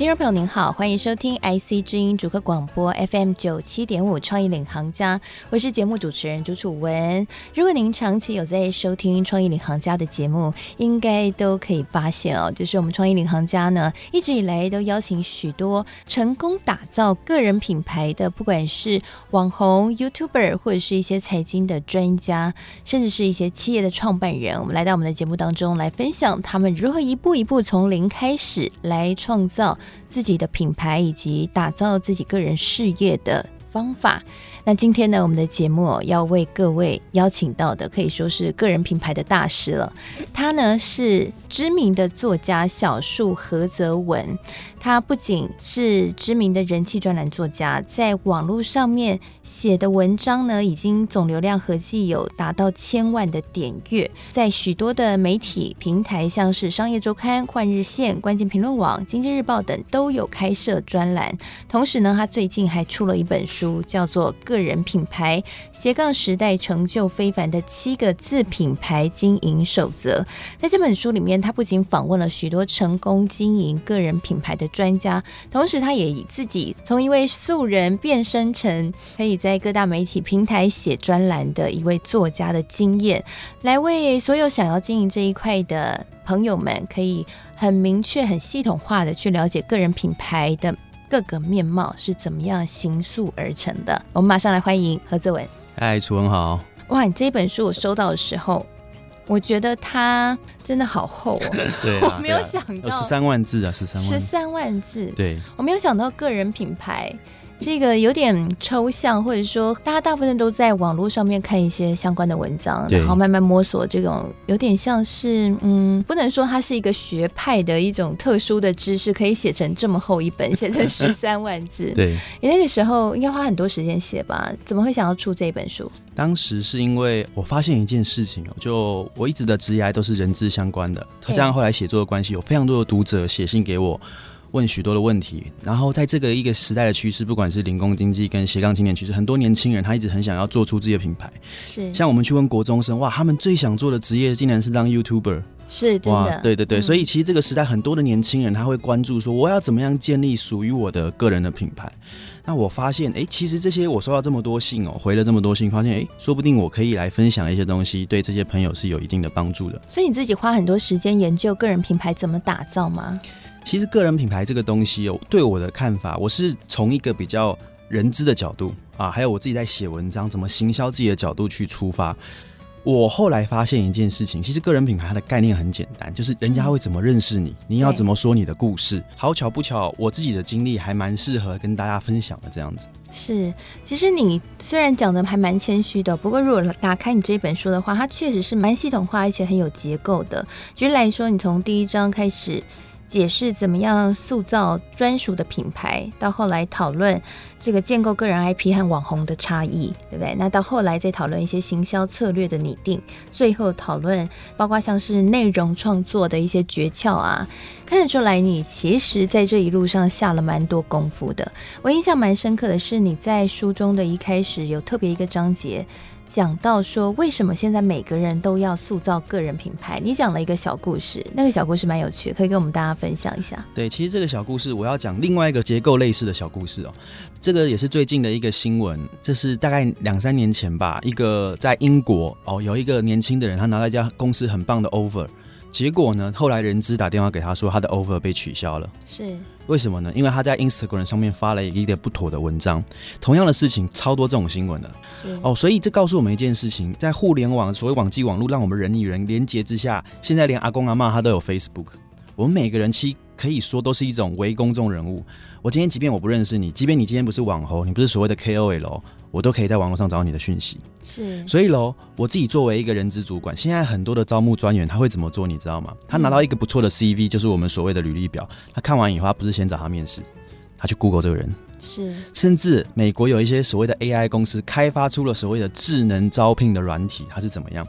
听众朋友您好，欢迎收听 IC 之音主客广播 FM 九七点五创意领航家，我是节目主持人朱楚文。如果您长期有在收听创意领航家的节目，应该都可以发现哦，就是我们创意领航家呢，一直以来都邀请许多成功打造个人品牌的，不管是网红、YouTuber 或者是一些财经的专家，甚至是一些企业的创办人，我们来到我们的节目当中来分享他们如何一步一步从零开始来创造。自己的品牌以及打造自己个人事业的方法。那今天呢，我们的节目要为各位邀请到的，可以说是个人品牌的大师了。他呢是知名的作家小树何泽文。他不仅是知名的人气专栏作家，在网络上面写的文章呢，已经总流量合计有达到千万的点阅，在许多的媒体平台，像是商业周刊、换日线、关键评论网、经济日报等，都有开设专栏。同时呢，他最近还出了一本书，叫做《个人品牌斜杠时代成就非凡的七个字品牌经营守则》。在这本书里面，他不仅访问了许多成功经营个人品牌的专家，同时他也以自己从一位素人变身成可以在各大媒体平台写专栏的一位作家的经验，来为所有想要经营这一块的朋友们，可以很明确、很系统化的去了解个人品牌的各个面貌是怎么样形塑而成的。我们马上来欢迎何泽文。嗨，楚文好。哇，你这本书我收到的时候。我觉得它真的好厚哦，对啊，我没有想到十三万字啊，十三万，十三万字，对，我没有想到个人品牌。这个有点抽象，或者说大家大部分都在网络上面看一些相关的文章，然后慢慢摸索这种有点像是嗯，不能说它是一个学派的一种特殊的知识，可以写成这么厚一本，写成十三万字。对，你那个时候应该花很多时间写吧？怎么会想要出这本书？当时是因为我发现一件事情哦，就我一直的职业都是人资相关的，加上后来写作的关系，有非常多的读者写信给我。问许多的问题，然后在这个一个时代的趋势，不管是零工经济跟斜杠青年趋势，很多年轻人他一直很想要做出自己的品牌。是，像我们去问国中生，哇，他们最想做的职业竟然是当 YouTuber。是，真的。哇，对对对，嗯，所以其实这个时代很多的年轻人他会关注说，我要怎么样建立属于我的个人的品牌。那我发现，哎，其实这些我收到这么多信哦，回了这么多信，发现，哎，说不定我可以来分享一些东西，对这些朋友是有一定的帮助的。所以你自己花很多时间研究个人品牌怎么打造吗？其实个人品牌这个东西哦，对我的看法，我是从一个比较人资的角度啊，还有我自己在写文章，怎么行销自己的角度去出发。我后来发现一件事情，其实个人品牌它的概念很简单，就是人家会怎么认识你，你要怎么说你的故事。好巧不巧，我自己的经历还蛮适合跟大家分享的这样子。是，其实你虽然讲的还蛮谦虚的，不过如果打开你这本书的话，它确实是蛮系统化，而且很有结构的。举例来说，你从第一章开始。解释怎么样塑造专属的品牌，到后来讨论这个建构个人 IP 和网红的差异，对不对？那到后来再讨论一些行销策略的拟定，最后讨论包括像是内容创作的一些诀窍啊，看得出来你其实在这一路上下了蛮多功夫的。我印象蛮深刻的是你在书中的一开始有特别一个章节。讲到说，为什么现在每个人都要塑造个人品牌？你讲了一个小故事，那个小故事蛮有趣，可以跟我们大家分享一下。对，其实这个小故事我要讲另外一个结构类似的小故事哦。这个也是最近的一个新闻，这是大概两三年前吧，一个在英国哦，有一个年轻的人，他拿了一家公司很棒的 offer。结果呢？后来人资打电话给他说，他的 offer 被取消了。是为什么呢？因为他在 Instagram 上面发了一个不妥的文章。同样的事情，超多这种新闻的。哦，所以这告诉我们一件事情：在互联网，所谓网际网络，让我们人与人连接之下，现在连阿公阿妈他都有 Facebook。我们每个人其实可以说都是一种微公众人物。我今天即便我不认识你，即便你今天不是网红，你不是所谓的 KOL，我都可以在网络上找到你的讯息。是，所以喽，我自己作为一个人资主管，现在很多的招募专员他会怎么做？你知道吗？他拿到一个不错的 CV，就是我们所谓的履历表，他看完以后，他不是先找他面试，他去 Google 这个人。是，甚至美国有一些所谓的 AI 公司开发出了所谓的智能招聘的软体，它是怎么样？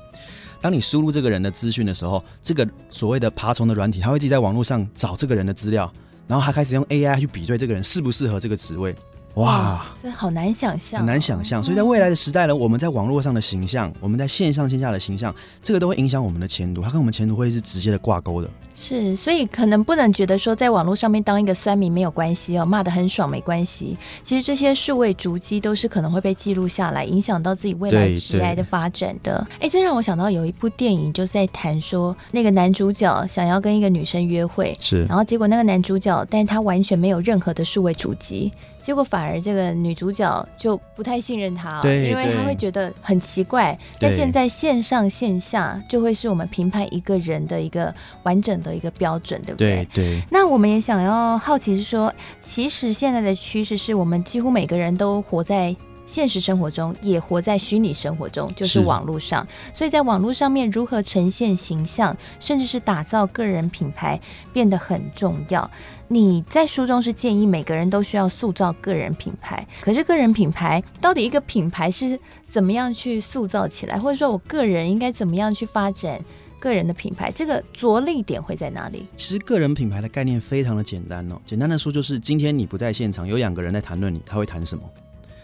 当你输入这个人的资讯的时候，这个所谓的爬虫的软体，它会自己在网络上找这个人的资料，然后它开始用 AI 去比对这个人适不适合这个职位。哇，这好难想象，很难想象。所以在未来的时代呢，我们在网络上的形象，我们在线上线下的形象，这个都会影响我们的前途，它跟我们前途会是直接的挂钩的。是，所以可能不能觉得说在网络上面当一个酸民没有关系哦，骂的很爽没关系。其实这些数位足迹都是可能会被记录下来，影响到自己未来职业的发展的。哎，这让我想到有一部电影，就是在谈说那个男主角想要跟一个女生约会，是，然后结果那个男主角，但他完全没有任何的数位足迹。结果反而这个女主角就不太信任他，对，因为她会觉得很奇怪。那现在线上线下就会是我们评判一个人的一个完整的一个标准，对不对？对对。那我们也想要好奇是说，其实现在的趋势是我们几乎每个人都活在。现实生活中也活在虚拟生活中，就是网络上。所以在网络上面如何呈现形象，甚至是打造个人品牌，变得很重要。你在书中是建议每个人都需要塑造个人品牌，可是个人品牌到底一个品牌是怎么样去塑造起来，或者说我个人应该怎么样去发展个人的品牌？这个着力点会在哪里？其实个人品牌的概念非常的简单哦，简单的说就是今天你不在现场，有两个人在谈论你，他会谈什么？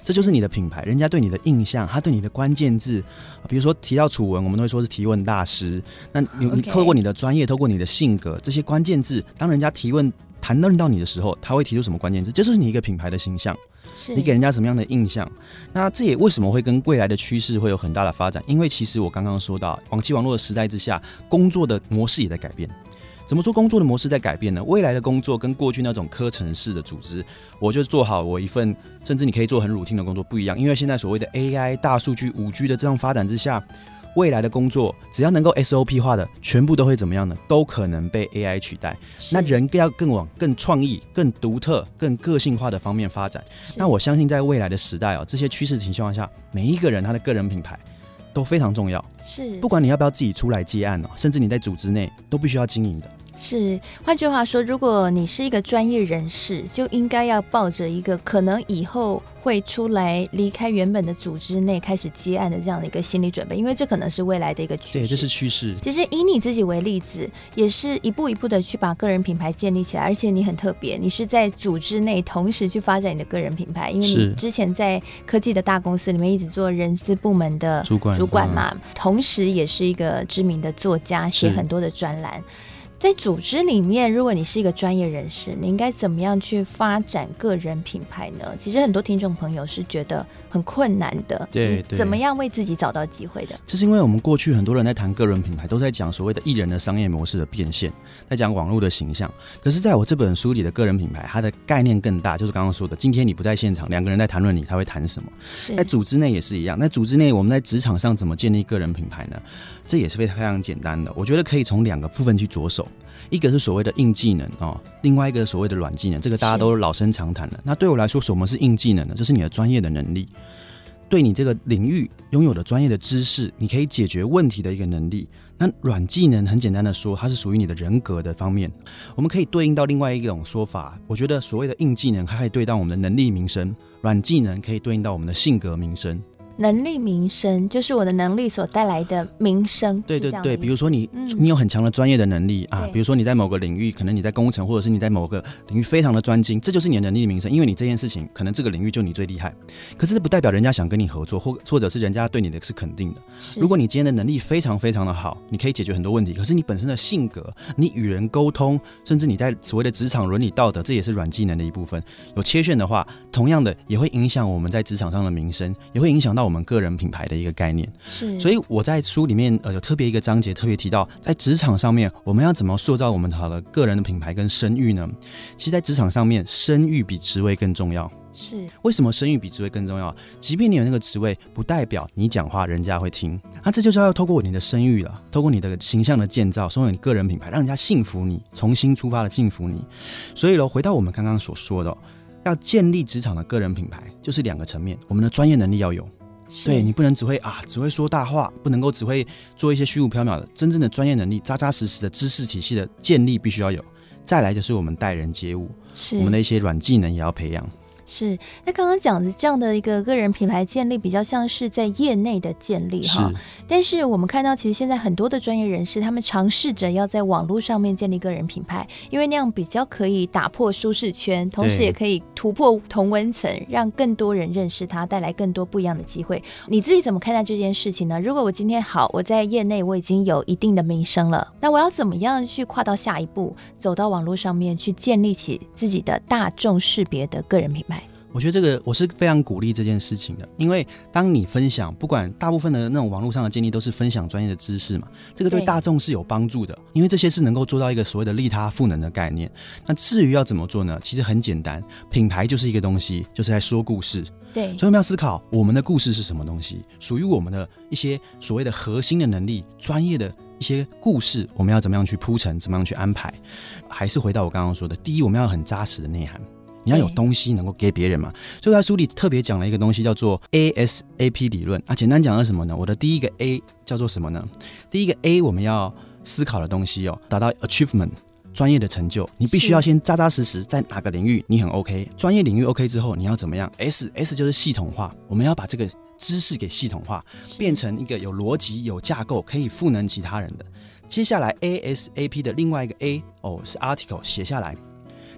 这就是你的品牌，人家对你的印象，他对你的关键字，比如说提到楚文，我们都会说是提问大师。那你你透过你的专业，透过你的性格，这些关键字，当人家提问谈论到你的时候，他会提出什么关键字？这就是你一个品牌的形象，你给人家什么样的印象？那这也为什么会跟未来的趋势会有很大的发展？因为其实我刚刚说到，网际网络的时代之下，工作的模式也在改变。怎么说工作的模式在改变呢？未来的工作跟过去那种科层式的组织，我就做好我一份，甚至你可以做很 routine 的工作不一样。因为现在所谓的 AI、大数据、五 G 的这样发展之下，未来的工作只要能够 SOP 化的，全部都会怎么样呢？都可能被 AI 取代。那人更要更往更创意、更独特、更个性化的方面发展。那我相信在未来的时代哦，这些趋势情况下，每一个人他的个人品牌都非常重要。是，不管你要不要自己出来接案哦，甚至你在组织内都必须要经营的。是，换句话说，如果你是一个专业人士，就应该要抱着一个可能以后会出来离开原本的组织内开始接案的这样的一个心理准备，因为这可能是未来的一个趋势。对，这是趋势。其实以你自己为例子，也是一步一步的去把个人品牌建立起来，而且你很特别，你是在组织内同时去发展你的个人品牌，因为你之前在科技的大公司里面一直做人资部门的主管主管嘛，嗯、同时也是一个知名的作家，写很多的专栏。在组织里面，如果你是一个专业人士，你应该怎么样去发展个人品牌呢？其实很多听众朋友是觉得很困难的。对，对，怎么样为自己找到机会的？这是因为我们过去很多人在谈个人品牌，都在讲所谓的艺人的商业模式的变现，在讲网络的形象。可是，在我这本书里的个人品牌，它的概念更大，就是刚刚说的，今天你不在现场，两个人在谈论你，他会谈什么？在组织内也是一样。在组织内，我们在职场上怎么建立个人品牌呢？这也是非常非常简单的。我觉得可以从两个部分去着手。一个是所谓的硬技能哦，另外一个所谓的软技能，这个大家都老生常谈了。那对我来说，什么是硬技能呢？就是你的专业的能力，对你这个领域拥有的专业的知识，你可以解决问题的一个能力。那软技能很简单的说，它是属于你的人格的方面。我们可以对应到另外一种说法，我觉得所谓的硬技能，它可以对到我们的能力名声；软技能可以对应到我们的性格名声。能力名声就是我的能力所带来的名声。对对对，比如说你，嗯、你有很强的专业的能力啊，比如说你在某个领域，可能你在工程，或者是你在某个领域非常的专精，这就是你的能力名声。因为你这件事情，可能这个领域就你最厉害。可是这不代表人家想跟你合作，或或者是人家对你的是肯定的。如果你今天的能力非常非常的好，你可以解决很多问题。可是你本身的性格，你与人沟通，甚至你在所谓的职场伦理道德，这也是软技能的一部分。有缺陷的话，同样的也会影响我们在职场上的名声，也会影响到我们个人品牌的一个概念，是，所以我在书里面呃有特别一个章节特别提到，在职场上面我们要怎么塑造我们好的个人的品牌跟声誉呢？其实，在职场上面，声誉比职位更重要。是，为什么声誉比职位更重要？即便你有那个职位，不代表你讲话人家会听。那这就是要透过你的声誉了，透过你的形象的建造，所有你个人品牌，让人家信服你，重新出发的信服你。所以呢，回到我们刚刚所说的，要建立职场的个人品牌，就是两个层面，我们的专业能力要有。对，你不能只会啊，只会说大话，不能够只会做一些虚无缥缈的，真正的专业能力，扎扎实实的知识体系的建立必须要有。再来就是我们待人接物，我们的一些软技能也要培养。是，那刚刚讲的这样的一个个人品牌建立，比较像是在业内的建立哈。但是我们看到，其实现在很多的专业人士，他们尝试着要在网络上面建立个人品牌，因为那样比较可以打破舒适圈，同时也可以突破同温层，让更多人认识他，带来更多不一样的机会。你自己怎么看待这件事情呢？如果我今天好，我在业内我已经有一定的名声了，那我要怎么样去跨到下一步，走到网络上面去建立起自己的大众识别的个人品牌？我觉得这个我是非常鼓励这件事情的，因为当你分享，不管大部分的那种网络上的建议都是分享专业的知识嘛，这个对大众是有帮助的，因为这些是能够做到一个所谓的利他赋能的概念。那至于要怎么做呢？其实很简单，品牌就是一个东西，就是在说故事。对，所以我们要思考我们的故事是什么东西，属于我们的一些所谓的核心的能力、专业的一些故事，我们要怎么样去铺陈，怎么样去安排？还是回到我刚刚说的，第一，我们要很扎实的内涵。你要有东西能够给别人嘛？所以在书里特别讲了一个东西，叫做 ASAP 理论啊。简单讲是什么呢？我的第一个 A 叫做什么呢？第一个 A 我们要思考的东西哦，达到 achievement 专业的成就，你必须要先扎扎实实在哪个领域你很 OK，专业领域 OK 之后，你要怎么样？S S 就是系统化，我们要把这个知识给系统化，变成一个有逻辑、有架构，可以赋能其他人的。接下来 ASAP 的另外一个 A 哦是 article 写下来。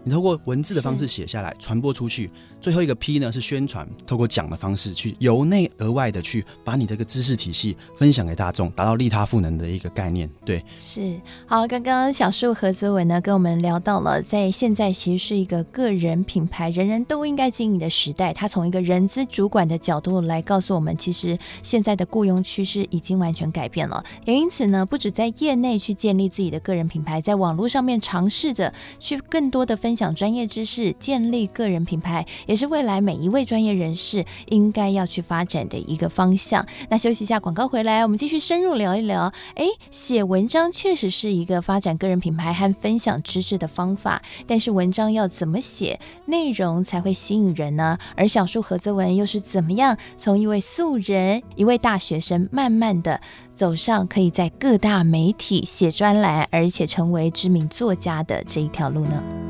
你透过文字的方式写下来，传播出去。最后一个 P 呢是宣传，透过讲的方式去由内而外的去把你这个知识体系分享给大众，达到利他赋能的一个概念。对，是好。刚刚小树何泽伟呢跟我们聊到了，在现在其实是一个个人品牌人人都应该经营的时代。他从一个人资主管的角度来告诉我们，其实现在的雇佣趋势已经完全改变了。也因此呢，不止在业内去建立自己的个人品牌，在网络上面尝试着去更多的分。分享专业知识，建立个人品牌，也是未来每一位专业人士应该要去发展的一个方向。那休息一下，广告回来，我们继续深入聊一聊。哎，写文章确实是一个发展个人品牌和分享知识的方法，但是文章要怎么写，内容才会吸引人呢？而小树何泽文又是怎么样从一位素人、一位大学生，慢慢的走上可以在各大媒体写专栏，而且成为知名作家的这一条路呢？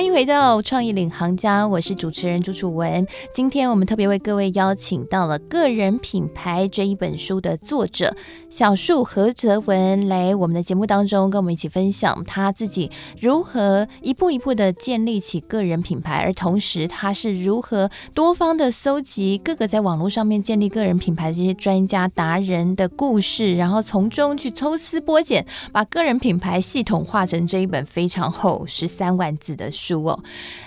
欢迎回到创意领航家，我是主持人朱楚文。今天我们特别为各位邀请到了《个人品牌》这一本书的作者小树何泽文来我们的节目当中，跟我们一起分享他自己如何一步一步的建立起个人品牌，而同时他是如何多方的搜集各个在网络上面建立个人品牌的这些专家达人的故事，然后从中去抽丝剥茧，把个人品牌系统化成这一本非常厚十三万字的书。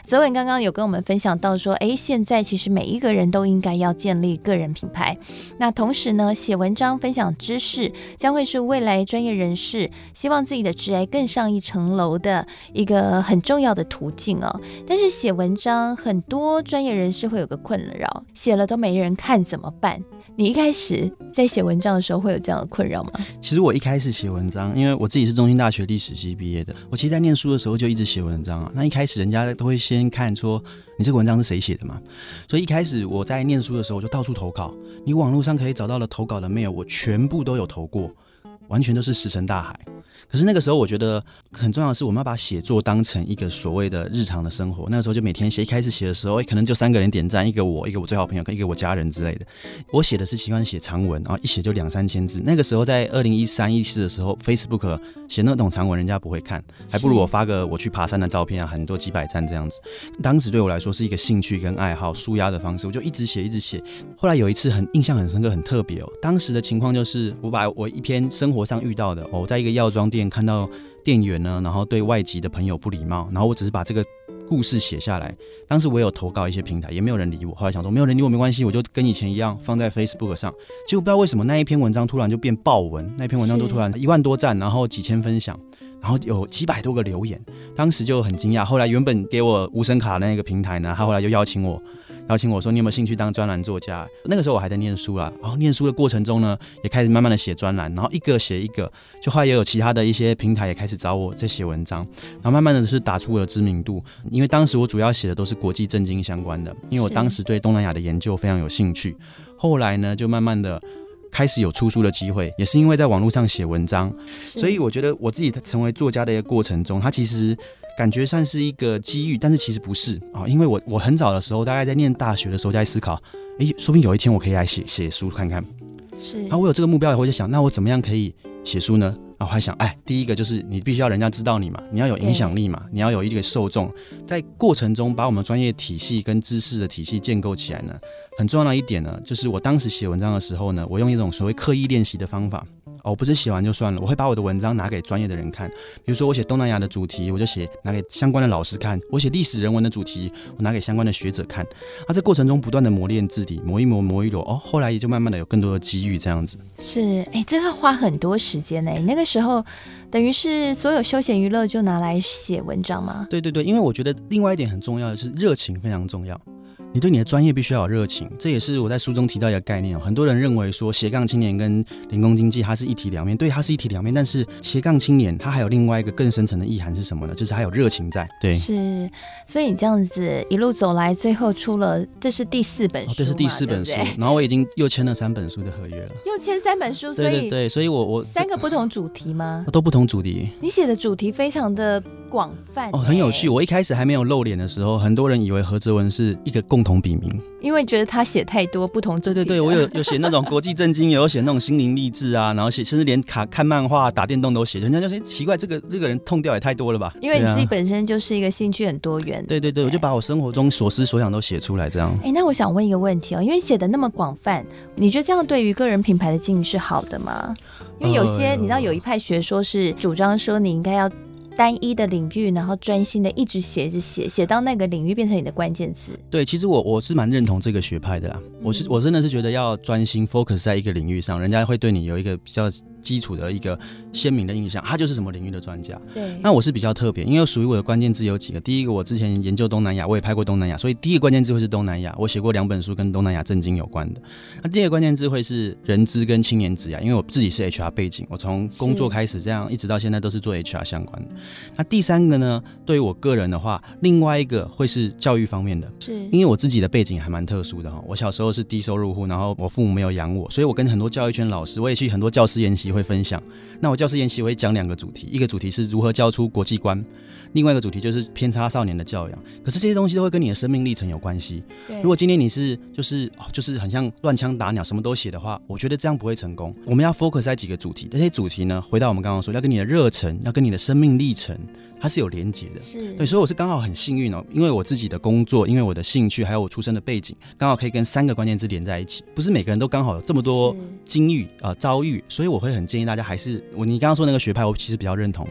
泽文刚刚有跟我们分享到说，哎，现在其实每一个人都应该要建立个人品牌。那同时呢，写文章分享知识将会是未来专业人士希望自己的职业更上一层楼的一个很重要的途径哦。但是写文章，很多专业人士会有个困扰，写了都没人看怎么办？你一开始在写文章的时候会有这样的困扰吗？其实我一开始写文章，因为我自己是中兴大学历史系毕业的，我其实，在念书的时候就一直写文章啊。那一开始人家都会先看说你这个文章是谁写的嘛，所以一开始我在念书的时候我就到处投稿，你网络上可以找到的投稿的 mail，我全部都有投过，完全都是石沉大海。可是那个时候，我觉得很重要的是，我们要把写作当成一个所谓的日常的生活。那个时候就每天写，一开始写的时候，可能就三个人点赞，一个我，一个我最好朋友，跟一个我家人之类的。我写的是习惯写长文，然后一写就两三千字。那个时候在二零一三一四的时候，Facebook 写那种长文，人家不会看，还不如我发个我去爬山的照片啊，很多几百赞这样子。当时对我来说是一个兴趣跟爱好，舒压的方式，我就一直写，一直写。后来有一次很印象很深刻，很特别哦。当时的情况就是，我把我一篇生活上遇到的，哦，在一个药妆店看到店员呢，然后对外籍的朋友不礼貌，然后我只是把这个故事写下来。当时我有投稿一些平台，也没有人理我。后来想说没有人理我没关系，我就跟以前一样放在 Facebook 上。结果不知道为什么那一篇文章突然就变爆文，那篇文章都突然一万多赞，然后几千分享，然后有几百多个留言。当时就很惊讶。后来原本给我无声卡的那个平台呢，他后来就邀请我。邀请我说你有没有兴趣当专栏作家？那个时候我还在念书啦，然后念书的过程中呢，也开始慢慢的写专栏，然后一个写一个，就后来也有其他的一些平台也开始找我在写文章，然后慢慢的是打出我的知名度。因为当时我主要写的都是国际政经相关的，因为我当时对东南亚的研究非常有兴趣。后来呢，就慢慢的。开始有出书的机会，也是因为在网络上写文章，所以我觉得我自己成为作家的一个过程中，它其实感觉算是一个机遇，但是其实不是。啊，因为我我很早的时候，大概在念大学的时候就在思考，诶，说不定有一天我可以来写写书看看，是，然后我有这个目标以后，就想，那我怎么样可以写书呢？我还想，哎，第一个就是你必须要人家知道你嘛，你要有影响力嘛，你要有一个受众，在过程中把我们专业体系跟知识的体系建构起来呢。很重要的一点呢，就是我当时写文章的时候呢，我用一种所谓刻意练习的方法。哦，不是写完就算了，我会把我的文章拿给专业的人看。比如说我写东南亚的主题，我就写拿给相关的老师看；我写历史人文的主题，我拿给相关的学者看。啊，在过程中不断的磨练字体，磨一磨，磨一磨。哦，后来也就慢慢的有更多的机遇这样子。是，哎，这个要花很多时间呢。那个时候，等于是所有休闲娱乐就拿来写文章吗？对对对，因为我觉得另外一点很重要的是热情非常重要。你对你的专业必须要有热情，这也是我在书中提到一个概念哦。很多人认为说斜杠青年跟零工经济它是一体两面，对，它是一体两面。但是斜杠青年它还有另外一个更深层的意涵是什么呢？就是还有热情在。对，是。所以你这样子一路走来，最后出了这是第四本书，哦，这是第四本书。然后我已经又签了三本书的合约了，又签三本书，所以对对对，所以我我三个不同主题吗？都不同主题。你写的主题非常的广泛哦，很有趣。我一开始还没有露脸的时候，很多人以为何泽文是一个共同笔名。因为觉得他写太多不同，对对对，我有有写那种国际震惊，也有写那种心灵励志啊，然后写甚至连卡看漫画、打电动都写。人家就说奇怪，这个这个人痛调也太多了吧？因为你自己本身就是一个兴趣很多元。对对对，我就把我生活中所思所想都写出来，这样。哎，那我想问一个问题哦，因为写的那么广泛，你觉得这样对于个人品牌的经营是好的吗？因为有些、呃、你知道有一派学说是主张说你应该要。单一的领域，然后专心的一直写，一直写，写到那个领域变成你的关键词。对，其实我我是蛮认同这个学派的啦。嗯、我是我真的是觉得要专心 focus 在一个领域上，人家会对你有一个比较。基础的一个鲜明的印象，他就是什么领域的专家。对，那我是比较特别，因为属于我的关键字有几个。第一个，我之前研究东南亚，我也拍过东南亚，所以第一个关键字会是东南亚。我写过两本书跟东南亚政经有关的。那第二个关键字会是人资跟青年职涯，因为我自己是 HR 背景，我从工作开始这样一直到现在都是做 HR 相关的。那第三个呢，对于我个人的话，另外一个会是教育方面的，是因为我自己的背景还蛮特殊的哈。我小时候是低收入户，然后我父母没有养我，所以我跟很多教育圈老师，我也去很多教师研习会分享。那我教师研习我会讲两个主题，一个主题是如何教出国际观，另外一个主题就是偏差少年的教养。可是这些东西都会跟你的生命历程有关系。如果今天你是就是哦就是很像乱枪打鸟什么都写的话，我觉得这样不会成功。我们要 focus 在几个主题，这些主题呢，回到我们刚刚说，要跟你的热忱，要跟你的生命历程，它是有连结的。是对，所以我是刚好很幸运哦，因为我自己的工作，因为我的兴趣，还有我出生的背景，刚好可以跟三个关键字连在一起。不是每个人都刚好有这么多经遇啊、呃、遭遇，所以我会很建议大家还是。我你刚刚说那个学派，我其实比较认同。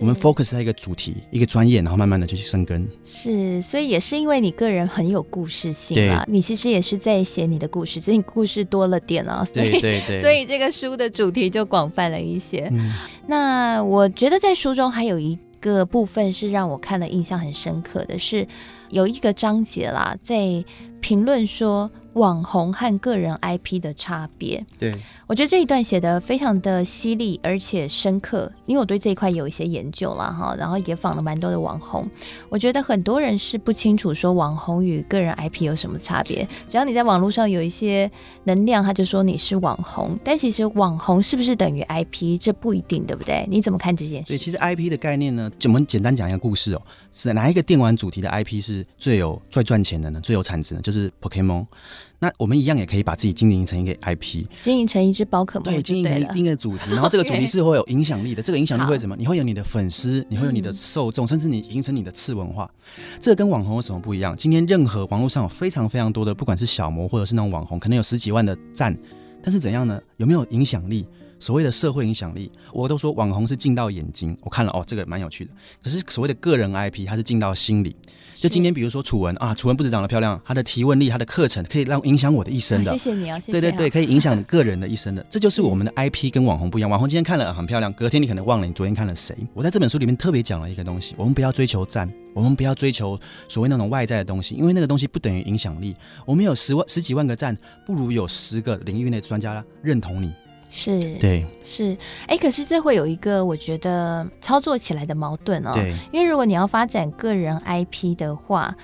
我们 focus 在一个主题、一个专业，然后慢慢的就去生根。是，所以也是因为你个人很有故事性啊，你其实也是在写你的故事，只是你故事多了点啊。对对对。所以这个书的主题就广泛了一些。嗯。那我觉得在书中还有一个部分是让我看了印象很深刻的是，有一个章节啦，在评论说。网红和个人 IP 的差别，对，我觉得这一段写得非常的犀利而且深刻，因为我对这一块有一些研究了哈，然后也访了蛮多的网红，我觉得很多人是不清楚说网红与个人 IP 有什么差别，只要你在网络上有一些能量，他就说你是网红，但其实网红是不是等于 IP，这不一定，对不对？你怎么看这件事？对，其实 IP 的概念呢，就我们简单讲一个故事哦，是哪一个电玩主题的 IP 是最有最赚钱的呢？最有产值呢？就是 Pokemon。那我们一样也可以把自己经营成一个 IP，经营成一只宝可梦，对，经营成一个主题，然后这个主题是会有影响力的。这个影响力会什么？你会有你的粉丝，你会有你的受众，甚至你形成你的次文化。这个跟网红有什么不一样？今天任何网络上有非常非常多的，不管是小模或者是那种网红，可能有十几万的赞，但是怎样呢？有没有影响力？所谓的社会影响力，我都说网红是进到眼睛，我看了哦，这个蛮有趣的。可是所谓的个人 IP，它是进到心里。就今天，比如说楚文啊，楚文不止长得漂亮，她的提问力、她的课程可以让影响我的一生的。谢谢你啊，谢谢。对对对，可以影响个人的一生的，这就是我们的 IP 跟网红不一样。网红今天看了很漂亮，隔天你可能忘了你昨天看了谁。我在这本书里面特别讲了一个东西，我们不要追求赞，我们不要追求所谓那种外在的东西，因为那个东西不等于影响力。我们有十万、十几万个赞，不如有十个领域内专家认同你。是，对，是，哎，可是这会有一个我觉得操作起来的矛盾哦。对，因为如果你要发展个人 IP 的话。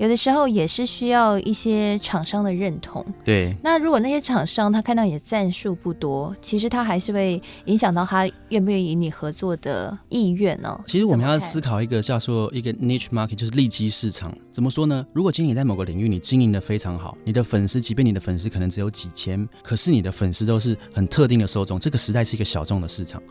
有的时候也是需要一些厂商的认同。对。那如果那些厂商他看到你的赞数不多，其实他还是会影响到他愿不愿意与你合作的意愿呢、哦？其实我们要思考一个叫做一个 niche market，就是利基市场。怎么说呢？如果今天你在某个领域你经营的非常好，你的粉丝，即便你的粉丝可能只有几千，可是你的粉丝都是很特定的受众，这个时代是一个小众的市场。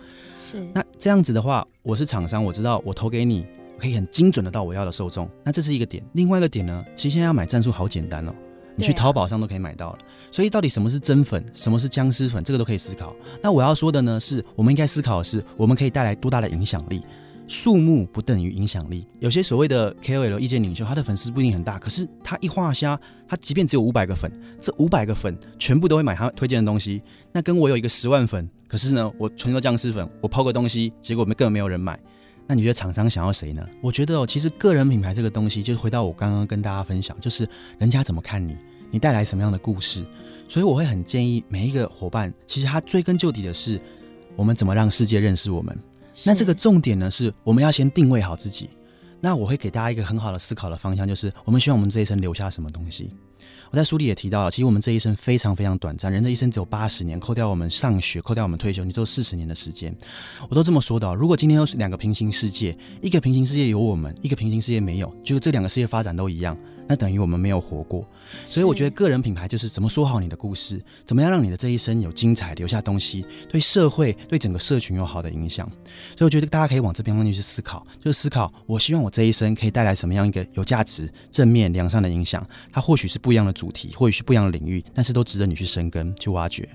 是。那这样子的话，我是厂商，我知道我投给你。可以很精准的到我要的受众，那这是一个点。另外一个点呢，其实现在要买战术好简单哦，你去淘宝上都可以买到了。所以到底什么是真粉，什么是僵尸粉，这个都可以思考。那我要说的呢，是我们应该思考的是，我们可以带来多大的影响力。数目不等于影响力。有些所谓的 KOL 意见领袖，他的粉丝不一定很大，可是他一画虾，他即便只有五百个粉，这五百个粉全部都会买他推荐的东西。那跟我有一个十万粉，可是呢，我纯个僵尸粉，我抛个东西，结果根本没有人买。那你觉得厂商想要谁呢？我觉得哦，其实个人品牌这个东西，就是回到我刚刚跟大家分享，就是人家怎么看你，你带来什么样的故事。所以我会很建议每一个伙伴，其实他追根究底的是，我们怎么让世界认识我们。那这个重点呢，是我们要先定位好自己。那我会给大家一个很好的思考的方向，就是我们希望我们这一生留下什么东西。我在书里也提到了，其实我们这一生非常非常短暂，人的一生只有八十年，扣掉我们上学，扣掉我们退休，你只有四十年的时间。我都这么说的，如果今天又是两个平行世界，一个平行世界有我们，一个平行世界没有，就是这两个世界发展都一样。那等于我们没有活过，所以我觉得个人品牌就是怎么说好你的故事，怎么样让你的这一生有精彩，留下东西，对社会、对整个社群有好的影响。所以我觉得大家可以往这边方面去思考，就是思考我希望我这一生可以带来什么样一个有价值、正面、良善的影响。它或许是不一样的主题，或许是不一样的领域，但是都值得你去深耕、去挖掘。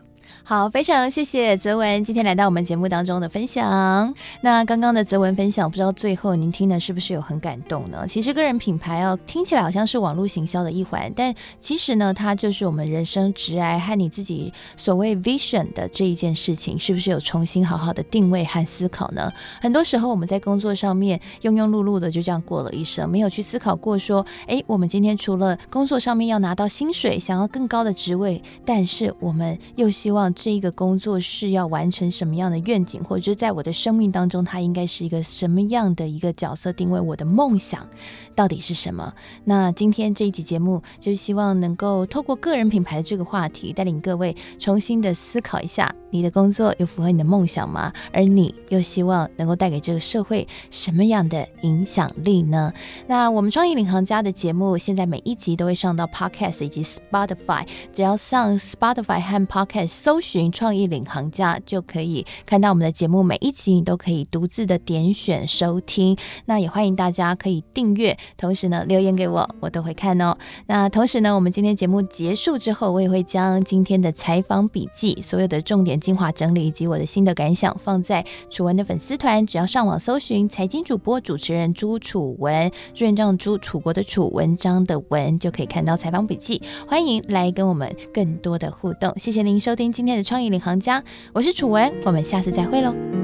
好，非常谢谢泽文今天来到我们节目当中的分享。那刚刚的泽文分享，不知道最后您听的是不是有很感动呢？其实个人品牌哦，听起来好像是网络行销的一环，但其实呢，它就是我们人生职涯和你自己所谓 vision 的这一件事情，是不是有重新好好的定位和思考呢？很多时候我们在工作上面庸庸碌碌的就这样过了一生，没有去思考过说，哎，我们今天除了工作上面要拿到薪水，想要更高的职位，但是我们又希望。这一个工作是要完成什么样的愿景，或者是在我的生命当中，它应该是一个什么样的一个角色定位？我的梦想到底是什么？那今天这一集节目，就是希望能够透过个人品牌的这个话题，带领各位重新的思考一下，你的工作有符合你的梦想吗？而你又希望能够带给这个社会什么样的影响力呢？那我们创意领航家的节目，现在每一集都会上到 Podcast 以及 Spotify，只要上 Spotify 和 Podcast 搜寻创意领航家，就可以看到我们的节目。每一集你都可以独自的点选收听。那也欢迎大家可以订阅，同时呢留言给我，我都会看哦。那同时呢，我们今天节目结束之后，我也会将今天的采访笔记、所有的重点精华整理以及我的心得感想放在楚文的粉丝团。只要上网搜寻“财经主播主持人朱楚文”，朱元璋朱楚国的楚文章的文，就可以看到采访笔记。欢迎来跟我们更多的互动。谢谢您收听今天创意领航家，我是楚文，我们下次再会喽。